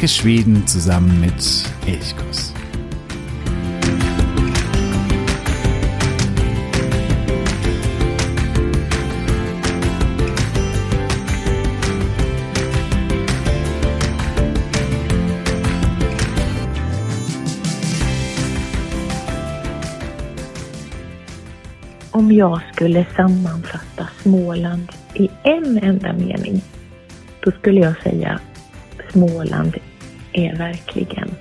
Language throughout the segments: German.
Entdecke Schweden zusammen mit Elchkuss. Om jag skulle sammanfatta Småland i en enda mening, då skulle jag säga Småland är verkligen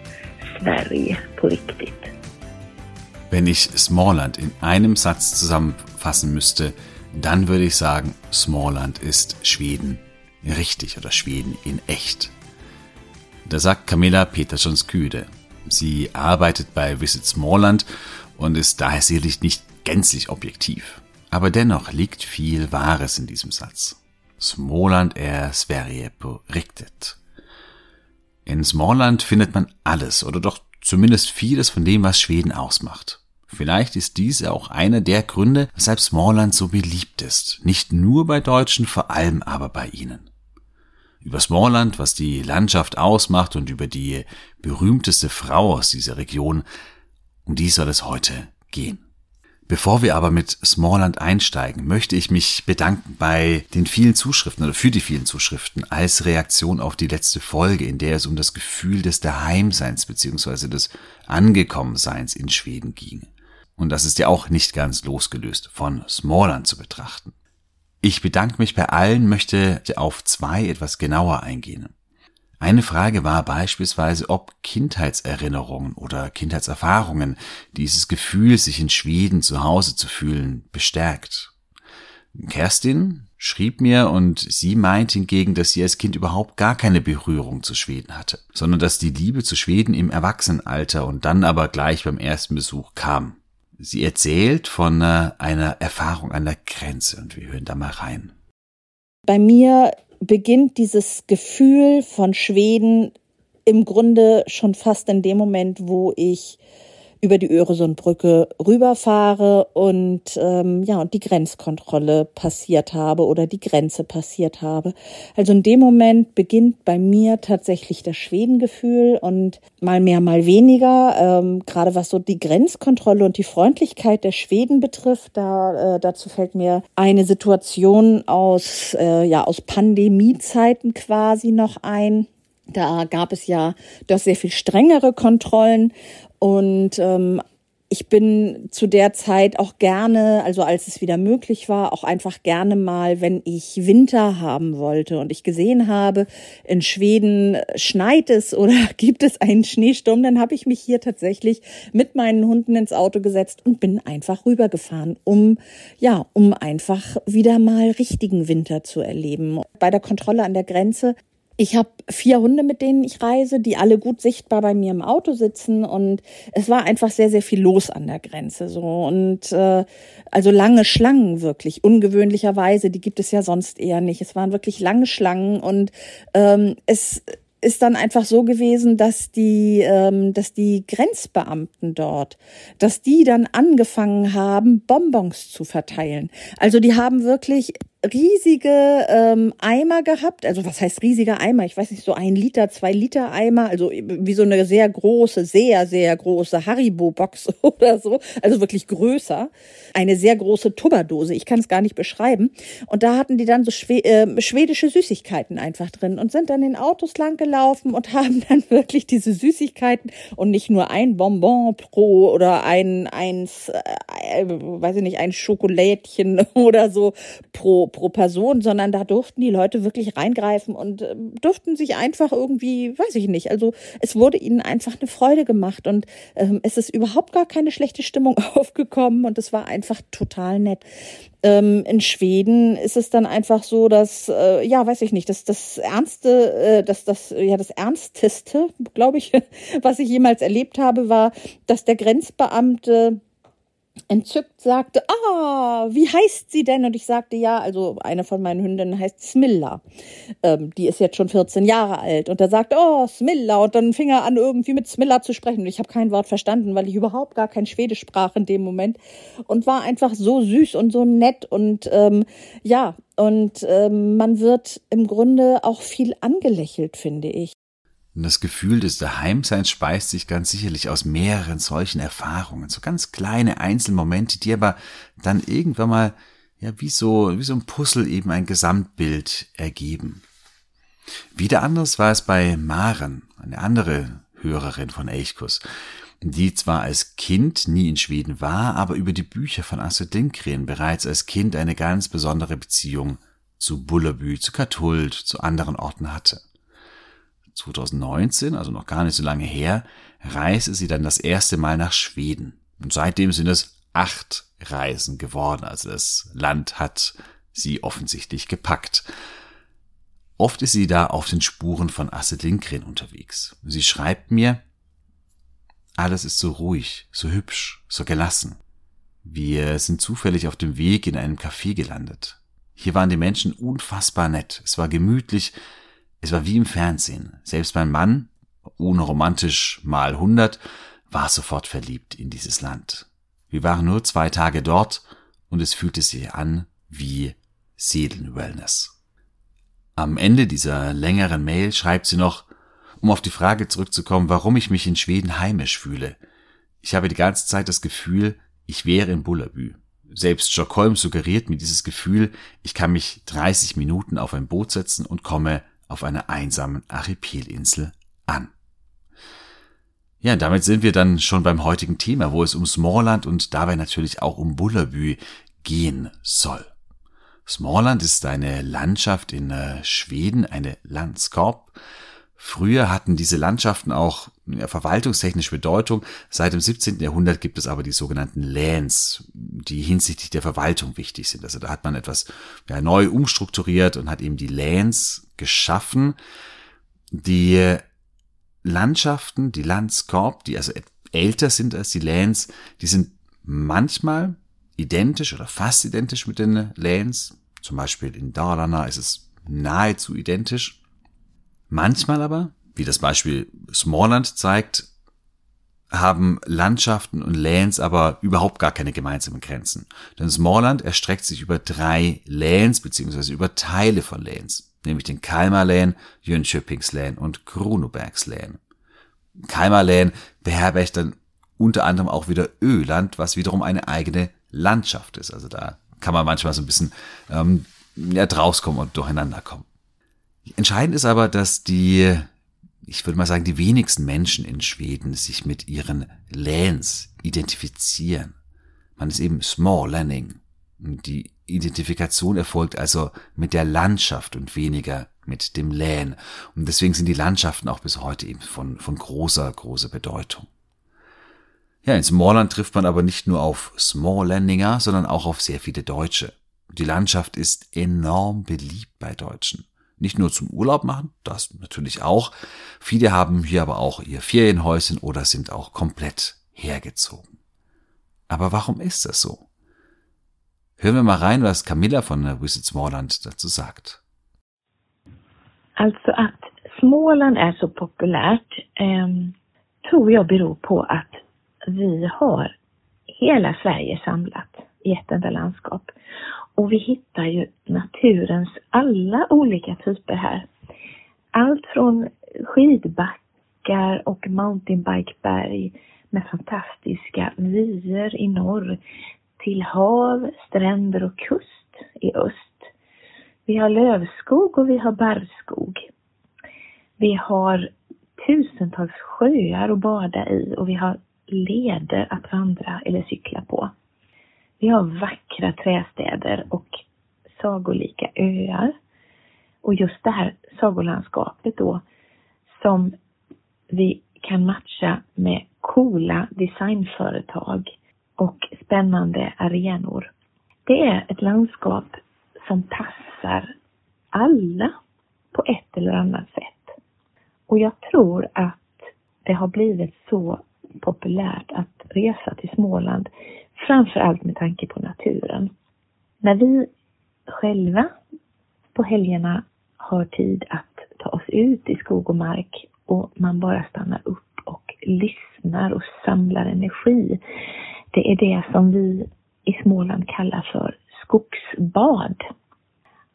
Sverige på riktigt. Wenn ich Smallland in einem Satz zusammenfassen müsste, dann würde ich sagen, Smallland ist Schweden richtig oder Schweden in echt. Da sagt Camilla Peterssons-Küde. Sie arbeitet bei Visit Smallland und ist daher sicherlich nicht gänzlich objektiv. Aber dennoch liegt viel Wahres in diesem Satz. Småland är Sverige på riktigt. In Smallland findet man alles oder doch zumindest vieles von dem, was Schweden ausmacht. Vielleicht ist dies auch einer der Gründe, weshalb Smallland so beliebt ist. Nicht nur bei Deutschen, vor allem aber bei ihnen. Über Smallland, was die Landschaft ausmacht und über die berühmteste Frau aus dieser Region, um die soll es heute gehen. Bevor wir aber mit Smallland einsteigen, möchte ich mich bedanken bei den vielen Zuschriften oder für die vielen Zuschriften als Reaktion auf die letzte Folge, in der es um das Gefühl des Daheimseins bzw. des Angekommenseins in Schweden ging. Und das ist ja auch nicht ganz losgelöst von Smallland zu betrachten. Ich bedanke mich bei allen, möchte auf zwei etwas genauer eingehen. Eine Frage war beispielsweise, ob Kindheitserinnerungen oder Kindheitserfahrungen dieses Gefühl, sich in Schweden zu Hause zu fühlen, bestärkt. Kerstin schrieb mir und sie meint hingegen, dass sie als Kind überhaupt gar keine Berührung zu Schweden hatte, sondern dass die Liebe zu Schweden im Erwachsenenalter und dann aber gleich beim ersten Besuch kam. Sie erzählt von äh, einer Erfahrung an der Grenze und wir hören da mal rein. Bei mir beginnt dieses Gefühl von Schweden im Grunde schon fast in dem Moment, wo ich über die Öresundbrücke rüberfahre und ähm, ja und die Grenzkontrolle passiert habe oder die Grenze passiert habe. Also in dem Moment beginnt bei mir tatsächlich das Schwedengefühl und mal mehr, mal weniger. Ähm, gerade was so die Grenzkontrolle und die Freundlichkeit der Schweden betrifft, da äh, dazu fällt mir eine Situation aus äh, ja aus Pandemiezeiten quasi noch ein. Da gab es ja doch sehr viel strengere Kontrollen und ähm, ich bin zu der Zeit auch gerne, also als es wieder möglich war, auch einfach gerne mal, wenn ich Winter haben wollte und ich gesehen habe, in Schweden schneit es oder gibt es einen Schneesturm, dann habe ich mich hier tatsächlich mit meinen Hunden ins Auto gesetzt und bin einfach rübergefahren, um ja, um einfach wieder mal richtigen Winter zu erleben. Bei der Kontrolle an der Grenze ich habe vier Hunde, mit denen ich reise, die alle gut sichtbar bei mir im Auto sitzen und es war einfach sehr, sehr viel los an der Grenze so und äh, also lange Schlangen wirklich ungewöhnlicherweise, die gibt es ja sonst eher nicht. Es waren wirklich lange Schlangen und ähm, es ist dann einfach so gewesen, dass die, ähm, dass die Grenzbeamten dort, dass die dann angefangen haben, Bonbons zu verteilen. Also die haben wirklich riesige ähm, Eimer gehabt. Also was heißt riesiger Eimer? Ich weiß nicht, so ein Liter, zwei Liter Eimer. Also wie so eine sehr große, sehr, sehr große Haribo-Box oder so. Also wirklich größer. Eine sehr große Tubberdose. Ich kann es gar nicht beschreiben. Und da hatten die dann so schwe äh, schwedische Süßigkeiten einfach drin und sind dann in Autos lang gelaufen und haben dann wirklich diese Süßigkeiten und nicht nur ein Bonbon pro oder ein, eins, äh, weiß ich nicht, ein Schokolädchen oder so pro pro Person, sondern da durften die Leute wirklich reingreifen und äh, durften sich einfach irgendwie, weiß ich nicht, also es wurde ihnen einfach eine Freude gemacht und ähm, es ist überhaupt gar keine schlechte Stimmung aufgekommen und es war einfach total nett. Ähm, in Schweden ist es dann einfach so, dass, äh, ja, weiß ich nicht, dass das Ernste, äh, dass das, ja, das Ernsteste, glaube ich, was ich jemals erlebt habe, war, dass der Grenzbeamte entzückt sagte, ah, wie heißt sie denn? Und ich sagte, ja, also eine von meinen Hündinnen heißt Smilla. Ähm, die ist jetzt schon 14 Jahre alt. Und er sagte, oh, Smilla. Und dann fing er an, irgendwie mit Smilla zu sprechen. Und ich habe kein Wort verstanden, weil ich überhaupt gar kein Schwedisch sprach in dem Moment. Und war einfach so süß und so nett. Und ähm, ja, und ähm, man wird im Grunde auch viel angelächelt, finde ich. Und das Gefühl des Daheimseins speist sich ganz sicherlich aus mehreren solchen Erfahrungen. So ganz kleine Einzelmomente, die aber dann irgendwann mal, ja, wie so, wie so ein Puzzle eben ein Gesamtbild ergeben. Wieder anders war es bei Maren, eine andere Hörerin von Eichkus, die zwar als Kind nie in Schweden war, aber über die Bücher von Astrid Lindgren bereits als Kind eine ganz besondere Beziehung zu Bullerbü, zu Kathult, zu anderen Orten hatte. 2019, also noch gar nicht so lange her, reiste sie dann das erste Mal nach Schweden. Und seitdem sind es acht Reisen geworden. Also das Land hat sie offensichtlich gepackt. Oft ist sie da auf den Spuren von Astrid Lindgren unterwegs. Sie schreibt mir, alles ist so ruhig, so hübsch, so gelassen. Wir sind zufällig auf dem Weg in einem Café gelandet. Hier waren die Menschen unfassbar nett. Es war gemütlich, es war wie im Fernsehen. Selbst mein Mann, unromantisch mal hundert, war sofort verliebt in dieses Land. Wir waren nur zwei Tage dort und es fühlte sich an wie Seelenwellness. Am Ende dieser längeren Mail schreibt sie noch, um auf die Frage zurückzukommen, warum ich mich in Schweden heimisch fühle. Ich habe die ganze Zeit das Gefühl, ich wäre in Bullerbü. Selbst Stockholm suggeriert mir dieses Gefühl, ich kann mich 30 Minuten auf ein Boot setzen und komme auf einer einsamen Archipelinsel an. Ja, damit sind wir dann schon beim heutigen Thema, wo es um Smallland und dabei natürlich auch um Bullerbü gehen soll. Smallland ist eine Landschaft in äh, Schweden, eine Landskorb. Früher hatten diese Landschaften auch verwaltungstechnische Bedeutung. Seit dem 17. Jahrhundert gibt es aber die sogenannten Lands, die hinsichtlich der Verwaltung wichtig sind. Also da hat man etwas ja, neu umstrukturiert und hat eben die Lands geschaffen. Die Landschaften, die Landskorb, die also älter sind als die Lands, die sind manchmal identisch oder fast identisch mit den Lands. Zum Beispiel in Dalarna ist es nahezu identisch. Manchmal aber, wie das Beispiel Smallland zeigt, haben Landschaften und Lands aber überhaupt gar keine gemeinsamen Grenzen. Denn Smallland erstreckt sich über drei Lands beziehungsweise über Teile von Lands, nämlich den Kalmar Län, Jönköpings Län und Kronobergs Län. Kalmar Län beherbergt dann unter anderem auch wieder Öland, was wiederum eine eigene Landschaft ist. Also da kann man manchmal so ein bisschen ähm, ja, drauskommen und durcheinander kommen. Entscheidend ist aber, dass die, ich würde mal sagen, die wenigsten Menschen in Schweden sich mit ihren Läns identifizieren. Man ist eben Small Landing. Die Identifikation erfolgt also mit der Landschaft und weniger mit dem Län. Und deswegen sind die Landschaften auch bis heute eben von, von großer, großer Bedeutung. Ja, in Smallland trifft man aber nicht nur auf Smalllandinger, sondern auch auf sehr viele Deutsche. Die Landschaft ist enorm beliebt bei Deutschen. Nicht nur zum Urlaub machen, das natürlich auch. Viele haben hier aber auch ihr Ferienhäuschen oder sind auch komplett hergezogen. Aber warum ist das so? Hören wir mal rein, was Camilla von Visit Smallland dazu sagt. Alltså att Småland är så populärt eh, tror jag beror på att vi har hela Sverige samlat i ett enda landskap. Och vi hittar ju naturens alla olika typer här. Allt från skidbackar och mountainbikeberg med fantastiska vyer i norr till hav, stränder och kust i öst. Vi har lövskog och vi har barrskog. Vi har tusentals sjöar att bada i och vi har leder att vandra eller cykla på. Vi har vackra trästäder och sagolika öar. Och just det här sagolandskapet då som vi kan matcha med coola designföretag och spännande arenor. Det är ett landskap som passar alla på ett eller annat sätt. Och jag tror att det har blivit så populärt att resa till Småland, framför allt med tanke på naturen. När vi själva på helgerna har tid att ta oss ut i skog och mark och man bara stannar upp och lyssnar och samlar energi. Det är det som vi i Småland kallar för skogsbad.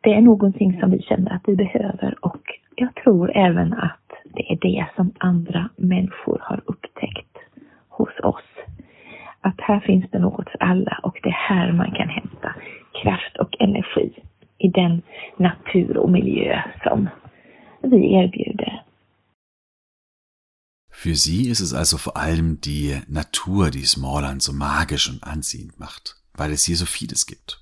Det är någonting som vi känner att vi behöver och jag tror även att det är det som andra människor har upptäckt hos oss. Att här finns det något för alla och det är här man kan hämta kraft och energi i den natur och miljö som vi erbjuder. Für sie ist es also vor allem die Natur, die Smallland so magisch und anziehend macht, weil es hier so vieles gibt,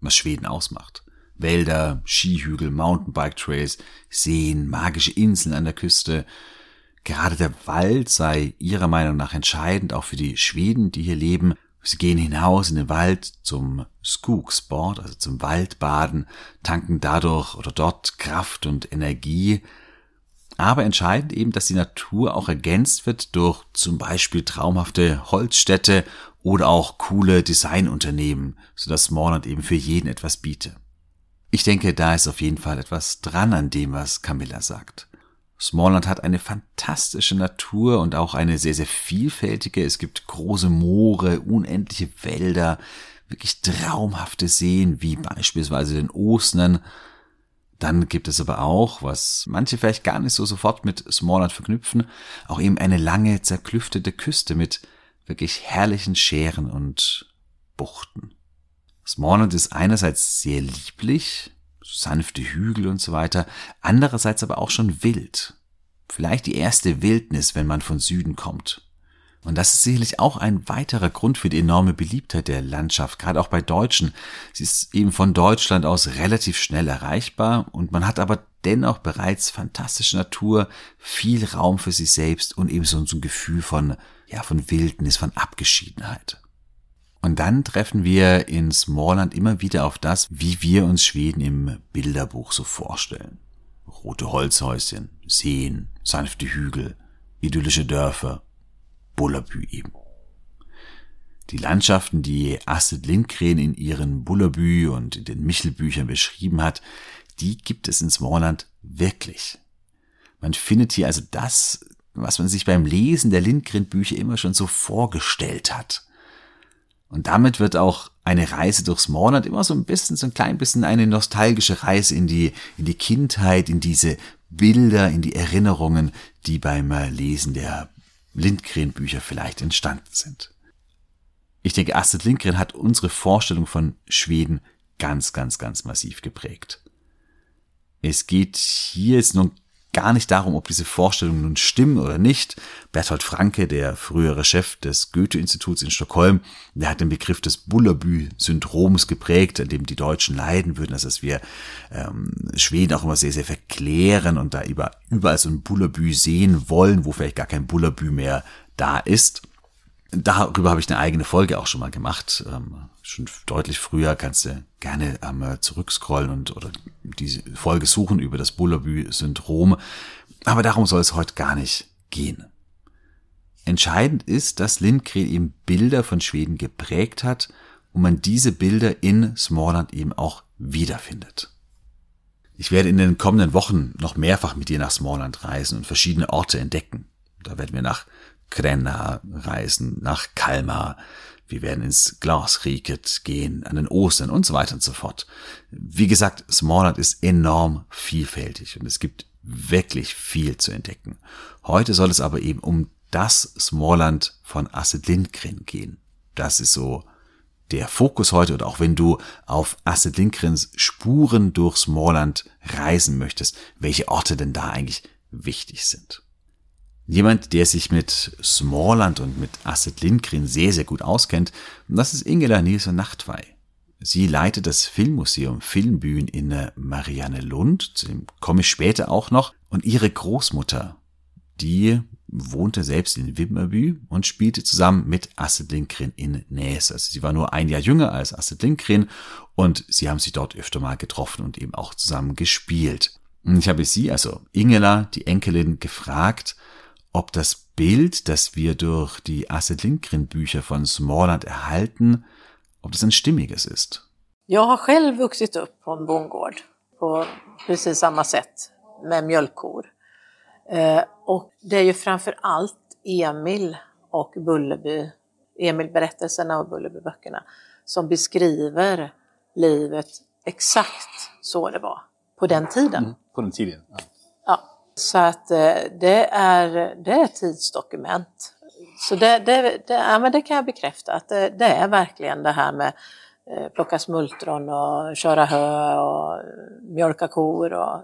was Schweden ausmacht. Wälder, Skihügel, Mountainbike-Trails, Seen, magische Inseln an der Küste. Gerade der Wald sei ihrer Meinung nach entscheidend, auch für die Schweden, die hier leben. Sie gehen hinaus in den Wald zum Skogsport, also zum Waldbaden, tanken dadurch oder dort Kraft und Energie, aber entscheidend eben, dass die Natur auch ergänzt wird durch zum Beispiel traumhafte Holzstädte oder auch coole Designunternehmen, sodass Smallland eben für jeden etwas biete. Ich denke, da ist auf jeden Fall etwas dran an dem, was Camilla sagt. Smallland hat eine fantastische Natur und auch eine sehr, sehr vielfältige. Es gibt große Moore, unendliche Wälder, wirklich traumhafte Seen, wie beispielsweise den Osnern, dann gibt es aber auch, was manche vielleicht gar nicht so sofort mit Smallland verknüpfen, auch eben eine lange zerklüftete Küste mit wirklich herrlichen Scheren und Buchten. Smallland ist einerseits sehr lieblich, sanfte Hügel und so weiter, andererseits aber auch schon wild. Vielleicht die erste Wildnis, wenn man von Süden kommt. Und das ist sicherlich auch ein weiterer Grund für die enorme Beliebtheit der Landschaft, gerade auch bei Deutschen. Sie ist eben von Deutschland aus relativ schnell erreichbar und man hat aber dennoch bereits fantastische Natur, viel Raum für sich selbst und eben so ein Gefühl von, ja, von Wildnis, von Abgeschiedenheit. Und dann treffen wir in Smallland immer wieder auf das, wie wir uns Schweden im Bilderbuch so vorstellen. Rote Holzhäuschen, Seen, sanfte Hügel, idyllische Dörfer, Bullerbü eben. Die Landschaften, die Astrid Lindgren in ihren Bullerbü und in den Michelbüchern beschrieben hat, die gibt es in Smallland wirklich. Man findet hier also das, was man sich beim Lesen der Lindgren-Bücher immer schon so vorgestellt hat. Und damit wird auch eine Reise durch Smallland immer so ein bisschen, so ein klein bisschen eine nostalgische Reise in die, in die Kindheit, in diese Bilder, in die Erinnerungen, die beim Lesen der Lindgren-Bücher vielleicht entstanden sind. Ich denke, Astrid Lindgren hat unsere Vorstellung von Schweden ganz, ganz, ganz massiv geprägt. Es geht hier jetzt nun gar nicht darum, ob diese Vorstellungen nun stimmen oder nicht. Bertolt Franke, der frühere Chef des Goethe-Instituts in Stockholm, der hat den Begriff des Bullerbü-Syndroms geprägt, an dem die Deutschen leiden würden, also dass wir ähm, Schweden auch immer sehr, sehr verklären und da über, überall so ein Bullerbü sehen wollen, wo vielleicht gar kein Bullerbü mehr da ist. Darüber habe ich eine eigene Folge auch schon mal gemacht. Ähm, schon deutlich früher kannst du gerne ähm, zurückscrollen und oder diese Folge suchen über das Bullerbü-Syndrom. Aber darum soll es heute gar nicht gehen. Entscheidend ist, dass Lindgren eben Bilder von Schweden geprägt hat und man diese Bilder in Smallland eben auch wiederfindet. Ich werde in den kommenden Wochen noch mehrfach mit dir nach Smallland reisen und verschiedene Orte entdecken. Da werden wir nach Krenna reisen, nach Kalmar. Wir werden ins Glasriket gehen, an den Ostern und so weiter und so fort. Wie gesagt, Smallland ist enorm vielfältig und es gibt wirklich viel zu entdecken. Heute soll es aber eben um das Smallland von Astrid Lindgren gehen. Das ist so der Fokus heute und auch wenn du auf Astrid Lindgrens Spuren durch Smallland reisen möchtest, welche Orte denn da eigentlich wichtig sind. Jemand, der sich mit Smallland und mit Astrid Lindgren sehr, sehr gut auskennt, das ist Ingela Nielsen Nachtwey. Sie leitet das Filmmuseum Filmbühnen in Marianne Lund, zu dem komme ich später auch noch, und ihre Großmutter, die wohnte selbst in Wimmerbü und spielte zusammen mit Astrid Lindgren in Näs. Also sie war nur ein Jahr jünger als Astrid Lindgren und sie haben sich dort öfter mal getroffen und eben auch zusammen gespielt. Und ich habe sie, also Ingela, die Enkelin, gefragt, ob das Bild, das wir durch die Astrid Lindgren Bücher von Småland erhalten, ob das ein stimmiges ist. Jag har själv vuxit upp på en bondgård på precis samma sätt med mjölkkor. Eh, och det är ju framför allt Emil och Bullerby, Emil-berättelserna och Bullerbyböckerna, som beskriver livet exakt så det var på den tiden. Mm, på den tiden? Ja. ja. Så att eh, det är, det är tidsdokument. Så det, det, det, ja, men det kan jag bekräfta att det, det är verkligen det här med eh, plocka smultron och köra hö och mjölka kor. Och,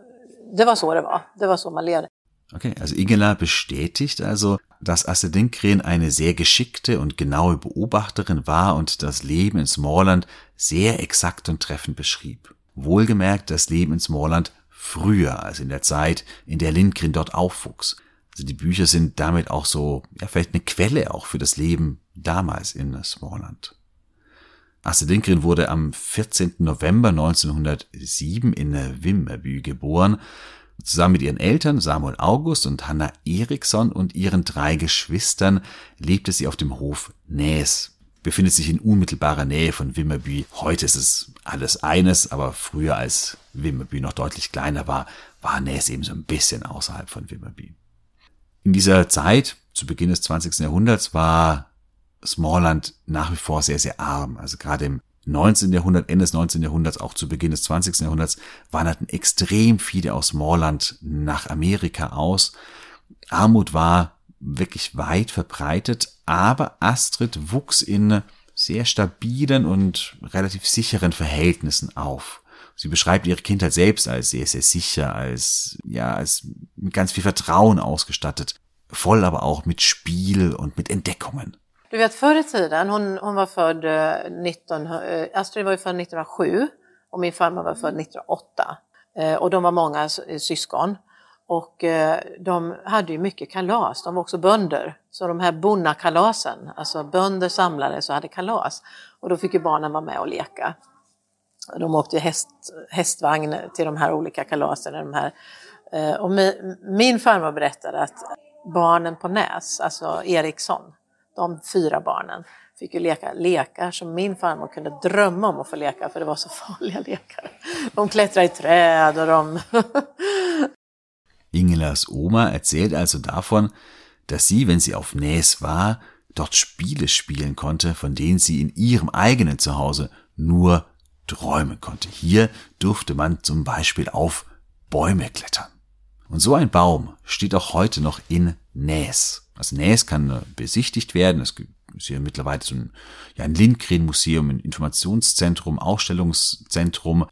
det var så det var. Det var så man levde. Okay, also Ingela bestätigt also, dass Astrid Lindgren eine sehr geschickte und genaue Beobachterin war und das Leben in Smallland sehr exakt und treffend beschrieb. Wohlgemerkt das Leben in Smallland früher, als in der Zeit, in der Lindgren dort aufwuchs. Also die Bücher sind damit auch so, ja, vielleicht eine Quelle auch für das Leben damals in Smallland. Astrid Lindgren wurde am 14. November 1907 in Vimmerby geboren Zusammen mit ihren Eltern Samuel August und Hanna Eriksson und ihren drei Geschwistern lebte sie auf dem Hof Näs. Befindet sich in unmittelbarer Nähe von Wimmerby. Heute ist es alles eines, aber früher als Wimmerby noch deutlich kleiner war, war Näs eben so ein bisschen außerhalb von Wimmerby. In dieser Zeit, zu Beginn des 20. Jahrhunderts, war Smallland nach wie vor sehr, sehr arm. Also gerade im 19. Jahrhundert, Ende des 19. Jahrhunderts, auch zu Beginn des 20. Jahrhunderts, wanderten extrem viele aus Moorland nach Amerika aus. Armut war wirklich weit verbreitet, aber Astrid wuchs in sehr stabilen und relativ sicheren Verhältnissen auf. Sie beschreibt ihre Kindheit selbst als sehr, sehr sicher, als, ja, als mit ganz viel Vertrauen ausgestattet, voll aber auch mit Spiel und mit Entdeckungen. Du vet förr i tiden, hon, hon var född 19, eh, eh, Astrid var ju född 1907 och min farmor var född 1908. Eh, och de var många syskon. Och eh, de hade ju mycket kalas, de var också bönder. Så de här bonnakalasen, alltså bönder samlades och hade kalas. Och då fick ju barnen vara med och leka. De åkte häst, hästvagn till de här olika kalasen. De här. Eh, och min, min farmor berättade att barnen på Näs, alltså Eriksson, de fyra barnen fick ju leka lekar som min farmor kunde drömma om att få leka för det var så farliga lekar. De klättrade i träd och de... Ingelas Oma erzählt also davon, dass sie, wenn sie auf Näs war, dort Spiele spielen konnte, von denen sie in ihrem eigenen Zuhause nur träumen konnte. Hier durfte man zum Beispiel auf Bäume klettern. Und so ein Baum steht auch heute noch in Näs. Also Näs kann äh, besichtigt werden. Es ist hier mittlerweile so ein, ja, ein Lindgren-Museum, ein Informationszentrum, Ausstellungszentrum.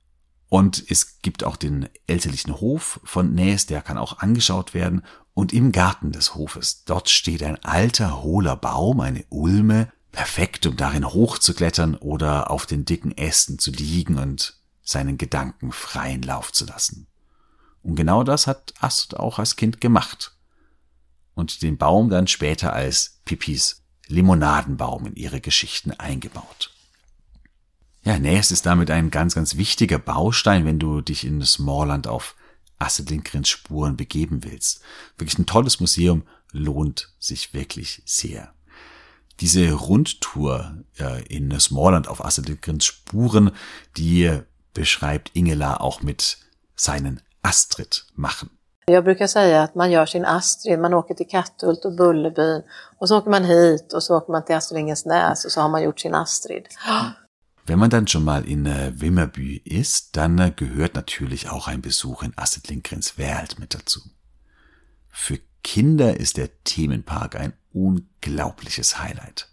Und es gibt auch den elterlichen Hof von Näs, der kann auch angeschaut werden. Und im Garten des Hofes, dort steht ein alter, hohler Baum, eine Ulme, perfekt, um darin hochzuklettern oder auf den dicken Ästen zu liegen und seinen Gedanken freien Lauf zu lassen. Und genau das hat Astrid auch als Kind gemacht und den Baum dann später als Pipis Limonadenbaum in ihre Geschichten eingebaut. Ja, Näs ist damit ein ganz, ganz wichtiger Baustein, wenn du dich in Smallland auf Astrid Lindgrens Spuren begeben willst. Wirklich ein tolles Museum, lohnt sich wirklich sehr. Diese Rundtour äh, in Smallland auf Astrid Lindgrens Spuren, die beschreibt Ingela auch mit seinen Astrid machen. Jag brukar säga att man gör sin Astrid, man åker till Katthult och Bullerbyn och så åker man hit och så åker man till Astrid Näs och så har man gjort sin Astrid. Wenn man dann schon mal in äh, Wimmerby ist, dann äh, gehört natürlich auch ein Besuch in Astrid Lindgrens Welt mit dazu. Für Kinder ist der Themenpark ein unglaubliches Highlight.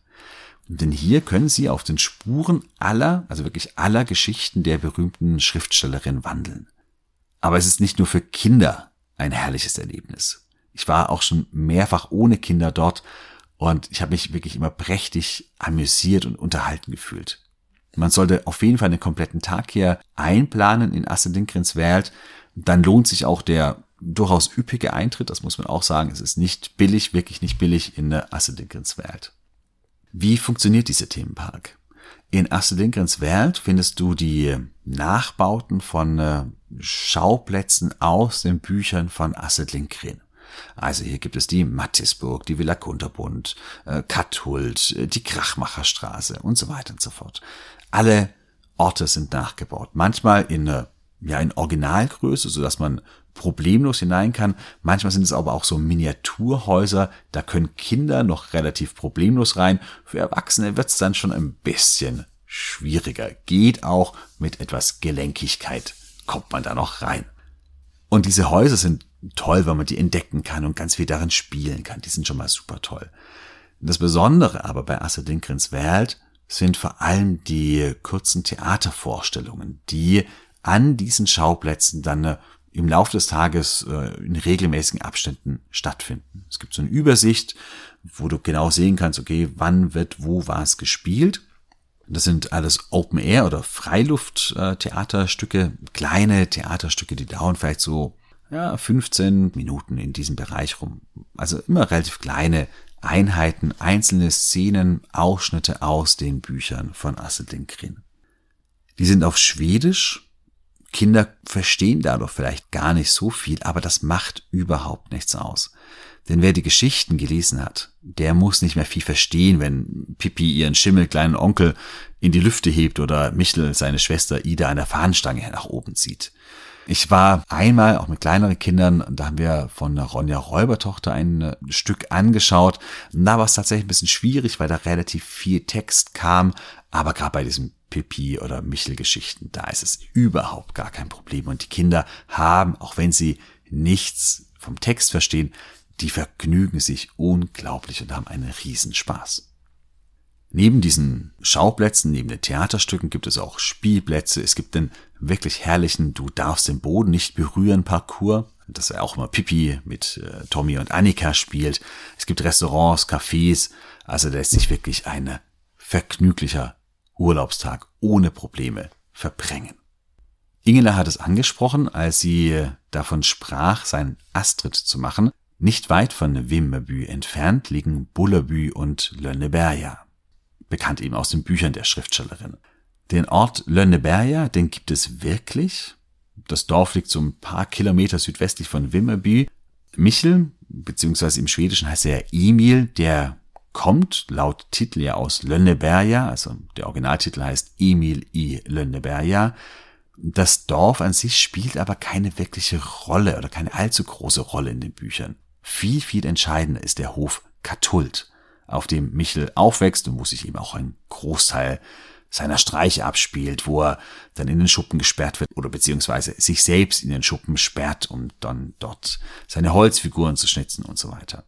Denn hier können Sie auf den Spuren aller, also wirklich aller Geschichten der berühmten Schriftstellerin wandeln. Aber es ist nicht nur für Kinder ein herrliches Erlebnis. Ich war auch schon mehrfach ohne Kinder dort und ich habe mich wirklich immer prächtig amüsiert und unterhalten gefühlt. Man sollte auf jeden Fall einen kompletten Tag hier einplanen in Astrid Lindgrens Welt. Dann lohnt sich auch der durchaus üppige Eintritt, das muss man auch sagen. Es ist nicht billig, wirklich nicht billig in der Astrid Welt. Wie funktioniert dieser Themenpark? In Astrid Lindgrens Welt findest du die Nachbauten von äh, Schauplätzen aus den Büchern von Astrid Lindgren. Also hier gibt es die Mattisburg, die Villa Kunterbund, äh, Katthult, äh, die Krachmacherstraße und so weiter und so fort. Alle Orte sind nachgebaut. Manchmal in, äh, ja, in Originalgröße, so dass man problemlos hinein kann. Manchmal sind es aber auch so Miniaturhäuser, da können Kinder noch relativ problemlos rein. Für Erwachsene wird es dann schon ein bisschen schwieriger. Geht auch mit etwas Gelenkigkeit kommt man da noch rein. Und diese Häuser sind toll, weil man die entdecken kann und ganz viel darin spielen kann. Die sind schon mal super toll. Das Besondere aber bei Astrid Welt sind vor allem die kurzen Theatervorstellungen, die an diesen Schauplätzen dann äh, im Laufe des Tages äh, in regelmäßigen Abständen stattfinden. Es gibt so eine Übersicht, wo du genau sehen kannst, okay, wann wird wo was gespielt. Das sind alles Open Air oder Freiluft-Theaterstücke, kleine Theaterstücke, die dauern vielleicht so ja, 15 Minuten in diesem Bereich rum. Also immer relativ kleine Einheiten, einzelne Szenen, Ausschnitte aus den Büchern von Astrid Lindgren. Die sind auf Schwedisch Kinder verstehen dadurch vielleicht gar nicht so viel, aber das macht überhaupt nichts aus. Denn wer die Geschichten gelesen hat, der muss nicht mehr viel verstehen, wenn Pippi ihren schimmelkleinen Onkel in die Lüfte hebt oder Michel seine Schwester Ida an der Fahnenstange nach oben zieht. Ich war einmal auch mit kleineren Kindern, da haben wir von Ronja Räubertochter ein Stück angeschaut. Da war es tatsächlich ein bisschen schwierig, weil da relativ viel Text kam. Aber gerade bei diesem Pippi oder Michel-Geschichten, da ist es überhaupt gar kein Problem. Und die Kinder haben, auch wenn sie nichts vom Text verstehen, die vergnügen sich unglaublich und haben einen Riesenspaß. Neben diesen Schauplätzen, neben den Theaterstücken gibt es auch Spielplätze. Es gibt den wirklich herrlichen Du darfst den Boden nicht berühren Parcours. Das ja auch immer Pippi mit äh, Tommy und Annika spielt. Es gibt Restaurants, Cafés. Also lässt sich wirklich ein vergnüglicher Urlaubstag ohne Probleme verbringen. Ingela hat es angesprochen, als sie davon sprach, seinen Astrid zu machen. Nicht weit von Vimmerby entfernt liegen Bullerbü und Lönneberga, bekannt eben aus den Büchern der Schriftstellerin. Den Ort Lönneberga, den gibt es wirklich. Das Dorf liegt so ein paar Kilometer südwestlich von Vimmerby. Michel, beziehungsweise im Schwedischen heißt er Emil, der kommt laut Titel ja aus Lönneberga, also der Originaltitel heißt Emil I. Lönneberga. Das Dorf an sich spielt aber keine wirkliche Rolle oder keine allzu große Rolle in den Büchern. Viel, viel entscheidender ist der Hof Katult, auf dem Michel aufwächst und wo sich eben auch ein Großteil seiner Streiche abspielt, wo er dann in den Schuppen gesperrt wird oder beziehungsweise sich selbst in den Schuppen sperrt, um dann dort seine Holzfiguren zu schnitzen und so weiter.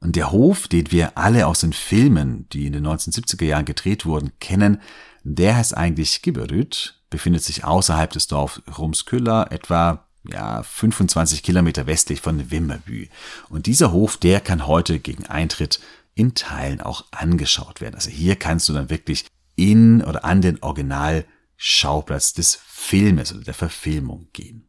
Und der Hof, den wir alle aus den Filmen, die in den 1970er Jahren gedreht wurden, kennen, der heißt eigentlich Gibberüt, befindet sich außerhalb des Dorfs Rumsküller, etwa ja, 25 Kilometer westlich von Wimmerbü. Und dieser Hof, der kann heute gegen Eintritt in Teilen auch angeschaut werden. Also hier kannst du dann wirklich in oder an den Originalschauplatz des Filmes oder der Verfilmung gehen.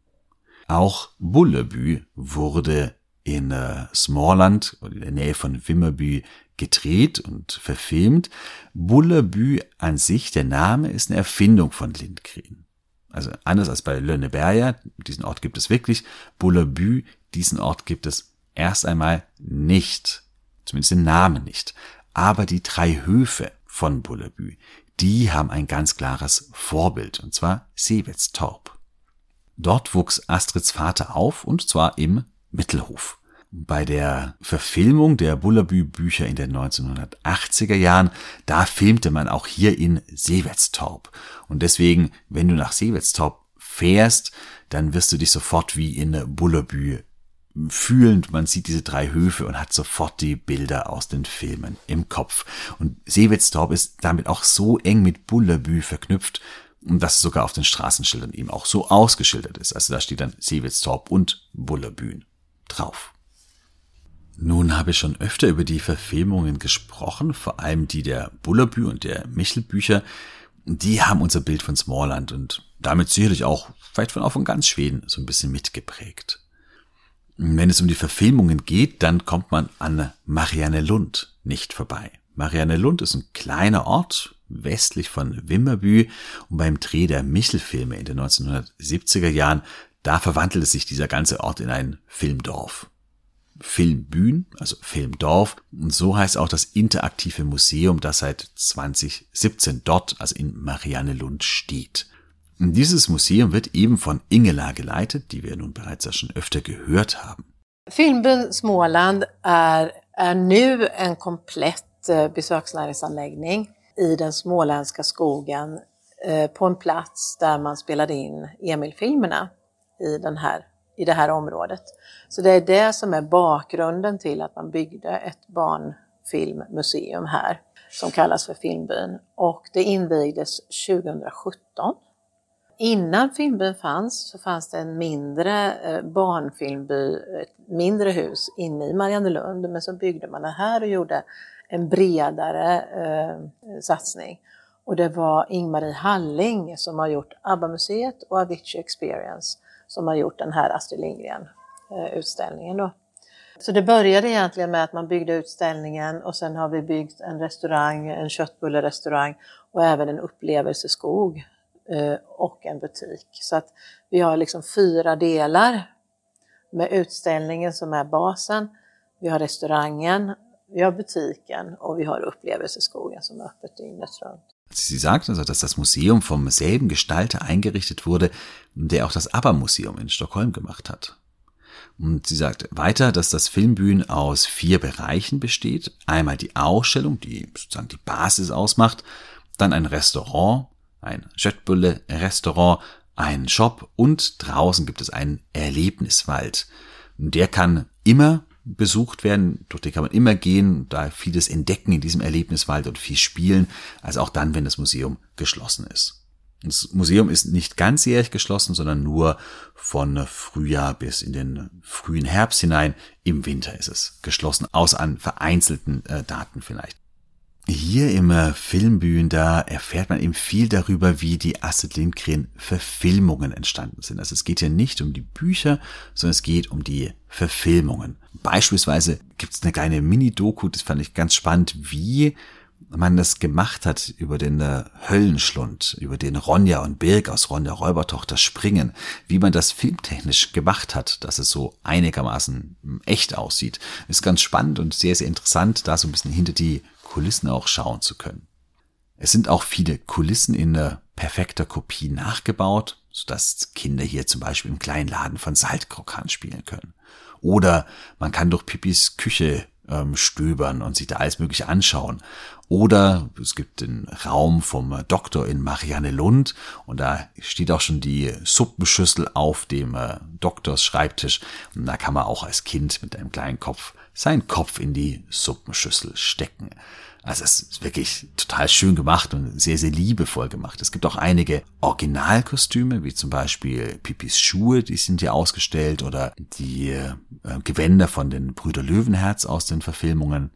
Auch Bullerbü wurde in äh, Smallland in der Nähe von Wimmerby gedreht und verfilmt. Bullerbü an sich, der Name ist eine Erfindung von Lindgren. Also anders als bei Lönneberger, diesen Ort gibt es wirklich. Bullerbü, diesen Ort gibt es erst einmal nicht. Zumindest den Namen nicht. Aber die drei Höfe von Bullerbü, die haben ein ganz klares Vorbild, und zwar Seewetstorp. Dort wuchs Astrids Vater auf, und zwar im Mittelhof. Bei der Verfilmung der Bullerbü-Bücher in den 1980er Jahren, da filmte man auch hier in Seewetstorp. Und deswegen, wenn du nach Seewetstorp fährst, dann wirst du dich sofort wie in Bullerbü fühlen. Man sieht diese drei Höfe und hat sofort die Bilder aus den Filmen im Kopf. Und Seewetstorp ist damit auch so eng mit Bullerbü verknüpft, dass es sogar auf den Straßenschildern eben auch so ausgeschildert ist. Also da steht dann Seewetstorp und Bullerbühn drauf. Nun habe ich schon öfter über die Verfilmungen gesprochen, vor allem die der Bullerbü und der Michelbücher. Die haben unser Bild von Smallland und damit sicherlich auch vielleicht von auch von ganz Schweden so ein bisschen mitgeprägt. Wenn es um die Verfilmungen geht, dann kommt man an Marianne Lund nicht vorbei. Marianne Lund ist ein kleiner Ort westlich von Wimmerbü und beim Dreh der Michelfilme in den 1970er Jahren, da verwandelte sich dieser ganze Ort in ein Filmdorf. Filmbühn, also Filmdorf. Und so heißt auch das interaktive Museum, das seit 2017 dort, also in Mariannelund steht. Dieses Museum wird eben von Ingela geleitet, die wir nun bereits ja schon öfter gehört haben. Filmbyn Småland är, är nu en komplett eh, besöksnäringsanläggning i den småländska skogen eh, på en plats där man spelade in Emil-filmerna i den här i det här området. Så det är det som är bakgrunden till att man byggde ett barnfilmmuseum här som kallas för Filmbyn och det invigdes 2017. Innan Filmbyn fanns så fanns det en mindre eh, barnfilmby, ett mindre hus inne i Mariannelund men så byggde man det här och gjorde en bredare eh, satsning. Och det var Ingmarie Halling som har gjort ABBA-museet och Avicii Experience som har gjort den här Astrid Lindgren-utställningen. Eh, så det började egentligen med att man byggde utställningen och sen har vi byggt en restaurang, en köttbullerestaurang och även en upplevelseskog och en butik. Så att vi har liksom fyra delar med utställningen som är basen. Vi har restaurangen, vi har butiken och vi har upplevelseskogen som är öppet dygnet runt. Sie sagt also, dass das Museum vom selben Gestalter eingerichtet wurde, der auch das ABBA-Museum in Stockholm gemacht hat. Und sie sagt weiter, dass das Filmbühnen aus vier Bereichen besteht. Einmal die Ausstellung, die sozusagen die Basis ausmacht, dann ein Restaurant, ein Jöttbulle-Restaurant, ein Shop und draußen gibt es einen Erlebniswald. Der kann immer besucht werden, durch den kann man immer gehen, da vieles entdecken in diesem Erlebniswald und viel spielen, also auch dann, wenn das Museum geschlossen ist. Das Museum ist nicht ganzjährig geschlossen, sondern nur von Frühjahr bis in den frühen Herbst hinein. Im Winter ist es geschlossen, aus an vereinzelten äh, Daten vielleicht. Hier im äh, Filmbühnen, da erfährt man eben viel darüber, wie die Astrid Lindgren Verfilmungen entstanden sind. Also es geht hier nicht um die Bücher, sondern es geht um die Verfilmungen. Beispielsweise gibt es eine kleine Mini-Doku, das fand ich ganz spannend, wie man das gemacht hat über den äh, Höllenschlund, über den Ronja und Birg aus Ronja Räubertochter springen, wie man das filmtechnisch gemacht hat, dass es so einigermaßen echt aussieht, ist ganz spannend und sehr, sehr interessant, da so ein bisschen hinter die Kulissen auch schauen zu können. Es sind auch viele Kulissen in äh, perfekter Kopie nachgebaut, sodass Kinder hier zum Beispiel im kleinen Laden von Saltkrokan spielen können. Oder man kann durch Pipis Küche ähm, stöbern und sich da alles Mögliche anschauen. Oder es gibt den Raum vom Doktor in Marianne Lund und da steht auch schon die Suppenschüssel auf dem äh, Doktors Schreibtisch. Und da kann man auch als Kind mit einem kleinen Kopf seinen Kopf in die Suppenschüssel stecken. Also es ist wirklich total schön gemacht und sehr, sehr liebevoll gemacht. Es gibt auch einige Originalkostüme, wie zum Beispiel Pipis Schuhe, die sind hier ausgestellt, oder die äh, Gewänder von den Brüder Löwenherz aus den Verfilmungen.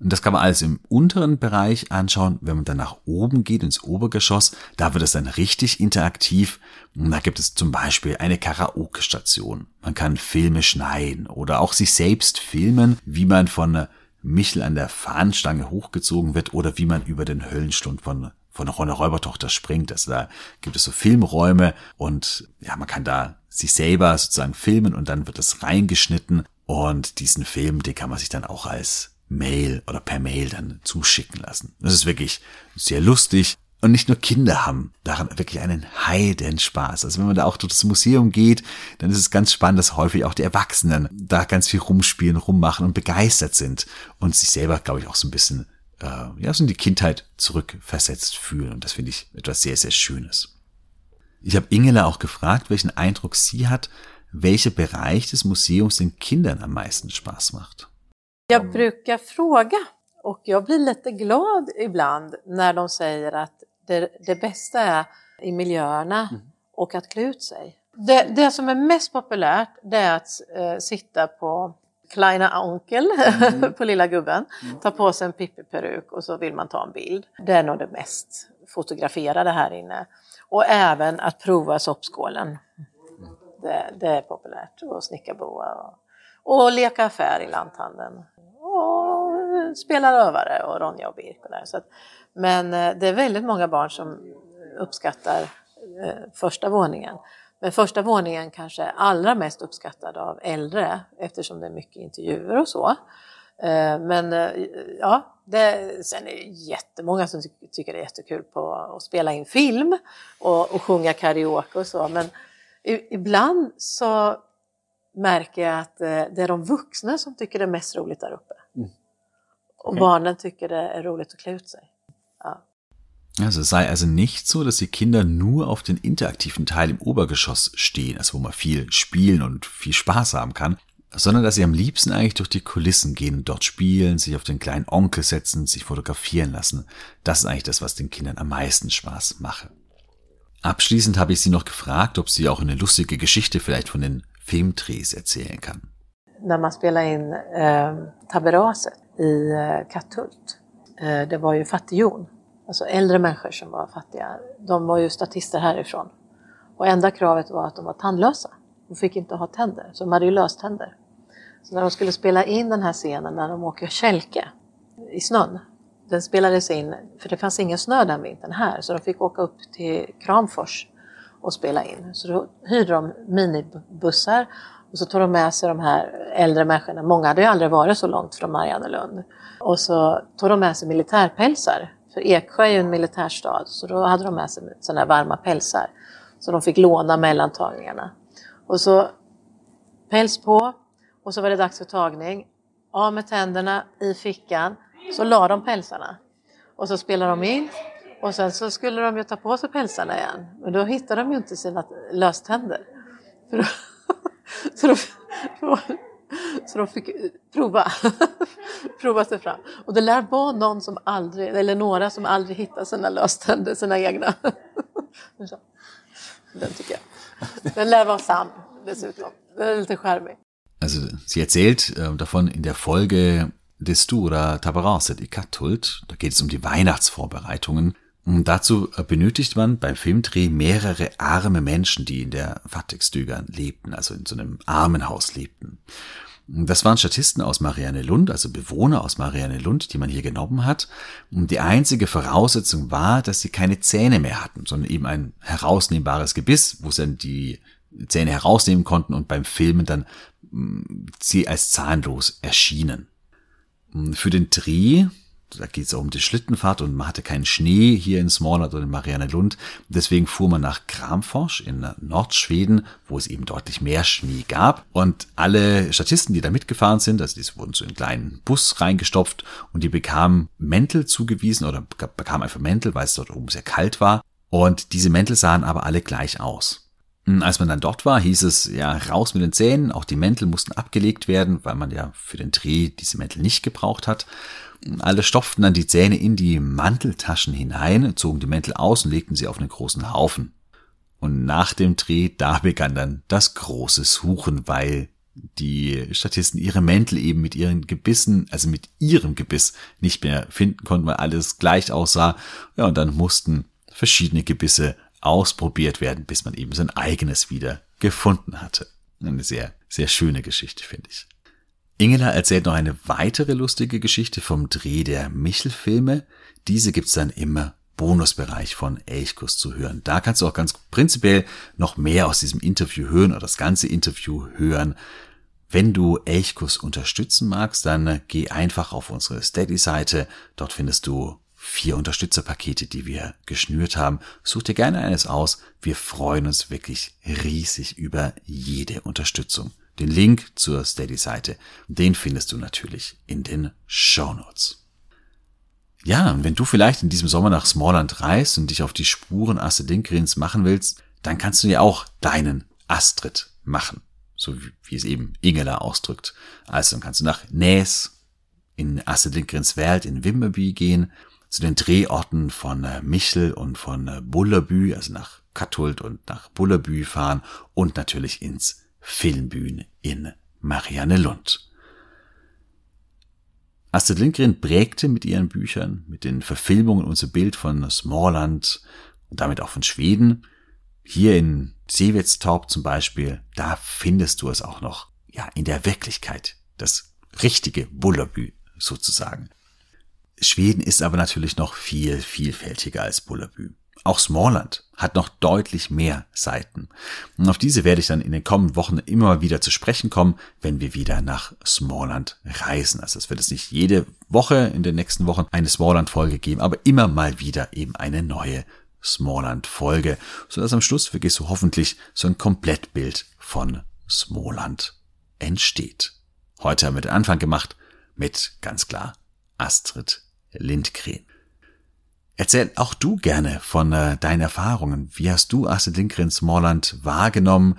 Und das kann man alles im unteren Bereich anschauen. Wenn man dann nach oben geht, ins Obergeschoss, da wird es dann richtig interaktiv. Und da gibt es zum Beispiel eine Karaoke-Station. Man kann Filme schneiden oder auch sich selbst filmen, wie man von Michel an der Fahnenstange hochgezogen wird oder wie man über den Höllenstund von von Ronne Räubertochter springt. Also da gibt es so Filmräume und ja, man kann da sich selber sozusagen filmen und dann wird es reingeschnitten und diesen Film, den kann man sich dann auch als Mail oder per Mail dann zuschicken lassen. Das ist wirklich sehr lustig. Und nicht nur Kinder haben daran wirklich einen Heidenspaß. Also wenn man da auch durch das Museum geht, dann ist es ganz spannend, dass häufig auch die Erwachsenen da ganz viel rumspielen, rummachen und begeistert sind und sich selber, glaube ich, auch so ein bisschen äh, ja, so in die Kindheit zurückversetzt fühlen. Und das finde ich etwas sehr, sehr Schönes. Ich habe Ingela auch gefragt, welchen Eindruck sie hat, welcher Bereich des Museums den Kindern am meisten Spaß macht. Jag och jag blir lite glad ibland när de säger att det, det bästa är i miljöerna mm. och att klä ut sig. Det, det, som är mest populärt det är att eh, sitta på Kleina Onkel, mm. på lilla gubben, mm. ta på sig en Pippi-peruk och så vill man ta en bild. Det är nog det mest fotograferade här inne. Och även att prova soppskålen. Mm. Det, det är populärt. Och snickarboa och, och leka affär i lanthandeln. Och spela rövare och Ronja och Birk och där. Så att, men eh, det är väldigt många barn som uppskattar eh, första våningen. Men första våningen kanske är allra mest uppskattad av äldre eftersom det är mycket intervjuer och så. Eh, men ja, det, sen är det jättemånga som tycker det är jättekul på att spela in film och, och sjunga karaoke och så. Men ibland så märker jag att det är de vuxna som tycker det är mest roligt där uppe. Mm. Och barnen tycker det är roligt att klä ut sig. Also es sei also nicht so, dass die Kinder nur auf den interaktiven Teil im Obergeschoss stehen, also wo man viel spielen und viel Spaß haben kann, sondern dass sie am liebsten eigentlich durch die Kulissen gehen dort spielen, sich auf den kleinen Onkel setzen, sich fotografieren lassen. Das ist eigentlich das, was den Kindern am meisten Spaß mache. Abschließend habe ich sie noch gefragt, ob sie auch eine lustige Geschichte vielleicht von den Filmdrehs erzählen kann. När man spelade in eh, Taberaset i eh, Katthult, eh, det var ju fattighjon, alltså äldre människor som var fattiga. De var ju statister härifrån. Och enda kravet var att de var tandlösa. De fick inte ha tänder, så de hade ju löständer. Så när de skulle spela in den här scenen när de åker kälke i snön, den spelades in, för det fanns ingen snö den vintern här, så de fick åka upp till Kramfors och spela in. Så då hyrde de minibussar och så tog de med sig de här äldre människorna. Många hade ju aldrig varit så långt från Mariannelund. Och så tog de med sig militärpälsar. För Eksjö är ju en militärstad, så då hade de med sig sådana här varma pälsar. Så de fick låna mellan tagningarna. Och så päls på och så var det dags för tagning. Av med tänderna i fickan. Så la de pälsarna. Och så spelade de in. Och sen så skulle de ju ta på sig pälsarna igen. Men då hittade de ju inte sina löständer. För då, så, då, så de fick prova, prova sig fram. Och det lär vara någon som aldrig, eller några som aldrig hittar sina löständer, sina egna. Den tycker jag. Den lär vara sann dessutom. Den är lite charmig. Also sie erzählt äh, davon in der Folge Destura Tabaraset i Kathult. Da geht es um die Weihnachtsvorbereitungen. Und dazu benötigt man beim Filmdreh mehrere arme Menschen, die in der Fattigstügern lebten, also in so einem Armenhaus lebten. Das waren Statisten aus Marianne Lund, also Bewohner aus Marianne Lund, die man hier genommen hat. Und die einzige Voraussetzung war, dass sie keine Zähne mehr hatten, sondern eben ein herausnehmbares Gebiss, wo sie dann die Zähne herausnehmen konnten und beim Filmen dann mm, sie als zahnlos erschienen. Für den Dreh da geht es auch um die Schlittenfahrt und man hatte keinen Schnee hier in Småland oder in Mariannelund. Deswegen fuhr man nach Kramfors in Nordschweden, wo es eben deutlich mehr Schnee gab. Und alle Statisten, die da mitgefahren sind, also die wurden so in einen kleinen Bus reingestopft und die bekamen Mäntel zugewiesen oder bekamen einfach Mäntel, weil es dort oben sehr kalt war. Und diese Mäntel sahen aber alle gleich aus. Als man dann dort war, hieß es ja raus mit den Zähnen. Auch die Mäntel mussten abgelegt werden, weil man ja für den Dreh diese Mäntel nicht gebraucht hat. Alle stopften dann die Zähne in die Manteltaschen hinein, zogen die Mäntel aus und legten sie auf einen großen Haufen. Und nach dem Dreh, da begann dann das große Suchen, weil die Statisten ihre Mäntel eben mit ihren Gebissen, also mit ihrem Gebiss nicht mehr finden konnten, weil alles gleich aussah. Ja, und dann mussten verschiedene Gebisse ausprobiert werden, bis man eben sein eigenes wieder gefunden hatte. Eine sehr, sehr schöne Geschichte, finde ich. Ingela erzählt noch eine weitere lustige Geschichte vom Dreh der Michel-Filme. Diese gibt's dann im Bonusbereich von Elchkuss zu hören. Da kannst du auch ganz prinzipiell noch mehr aus diesem Interview hören oder das ganze Interview hören. Wenn du Elchkuss unterstützen magst, dann geh einfach auf unsere Steady-Seite. Dort findest du vier Unterstützerpakete, die wir geschnürt haben. Such dir gerne eines aus. Wir freuen uns wirklich riesig über jede Unterstützung. Den Link zur Steady-Seite, den findest du natürlich in den Show Notes. Ja, und wenn du vielleicht in diesem Sommer nach Smallland reist und dich auf die Spuren Astrid Lindgrens machen willst, dann kannst du dir auch deinen Astrid machen. So wie, es eben Ingela ausdrückt. Also dann kannst du nach Näs in Astrid Lindgrens Welt in Wimmerby gehen, zu den Drehorten von äh, Michel und von äh, Bullerbü, also nach Kathult und nach Bullerbü fahren und natürlich ins Filmbühne in Mariannelund. Astrid Lindgren prägte mit ihren Büchern, mit den Verfilmungen unser Bild von Smallland und damit auch von Schweden. Hier in Seewetstorp zum Beispiel, da findest du es auch noch, ja, in der Wirklichkeit. Das richtige Bullerbü sozusagen. Schweden ist aber natürlich noch viel vielfältiger als Bullerbü. Auch Smallland hat noch deutlich mehr Seiten. Und auf diese werde ich dann in den kommenden Wochen immer wieder zu sprechen kommen, wenn wir wieder nach Smallland reisen. Also es wird es nicht jede Woche in den nächsten Wochen eine Smallland-Folge geben, aber immer mal wieder eben eine neue Smallland-Folge, sodass am Schluss wirklich so hoffentlich so ein Komplettbild von Smallland entsteht. Heute haben wir den Anfang gemacht mit ganz klar Astrid Lindgren. Erzähl auch du gerne von äh, deinen Erfahrungen. Wie hast du Astrid Lindgren Smallland wahrgenommen?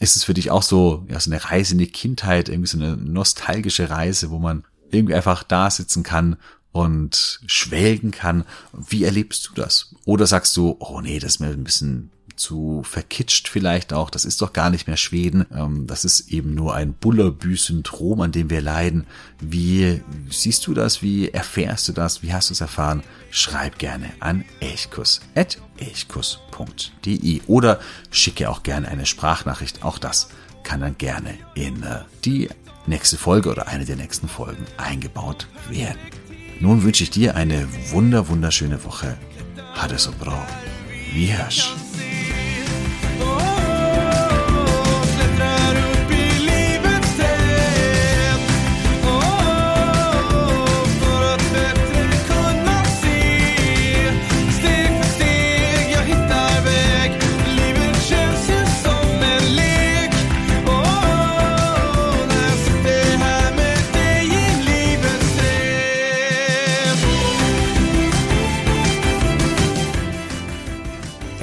Ist es für dich auch so, ja, so eine Reise in die Kindheit, irgendwie so eine nostalgische Reise, wo man irgendwie einfach da sitzen kann und schwelgen kann? Wie erlebst du das? Oder sagst du, oh nee, das ist mir ein bisschen zu verkitscht vielleicht auch. Das ist doch gar nicht mehr Schweden. Ähm, das ist eben nur ein Bullerbü-Syndrom, an dem wir leiden. Wie siehst du das? Wie erfährst du das? Wie hast du es erfahren? Schreib gerne an elchkus.elchkus.de oder schicke auch gerne eine Sprachnachricht. Auch das kann dann gerne in äh, die nächste Folge oder eine der nächsten Folgen eingebaut werden. Nun wünsche ich dir eine wunder wunderschöne Woche. Hade so bra. Vi hörs.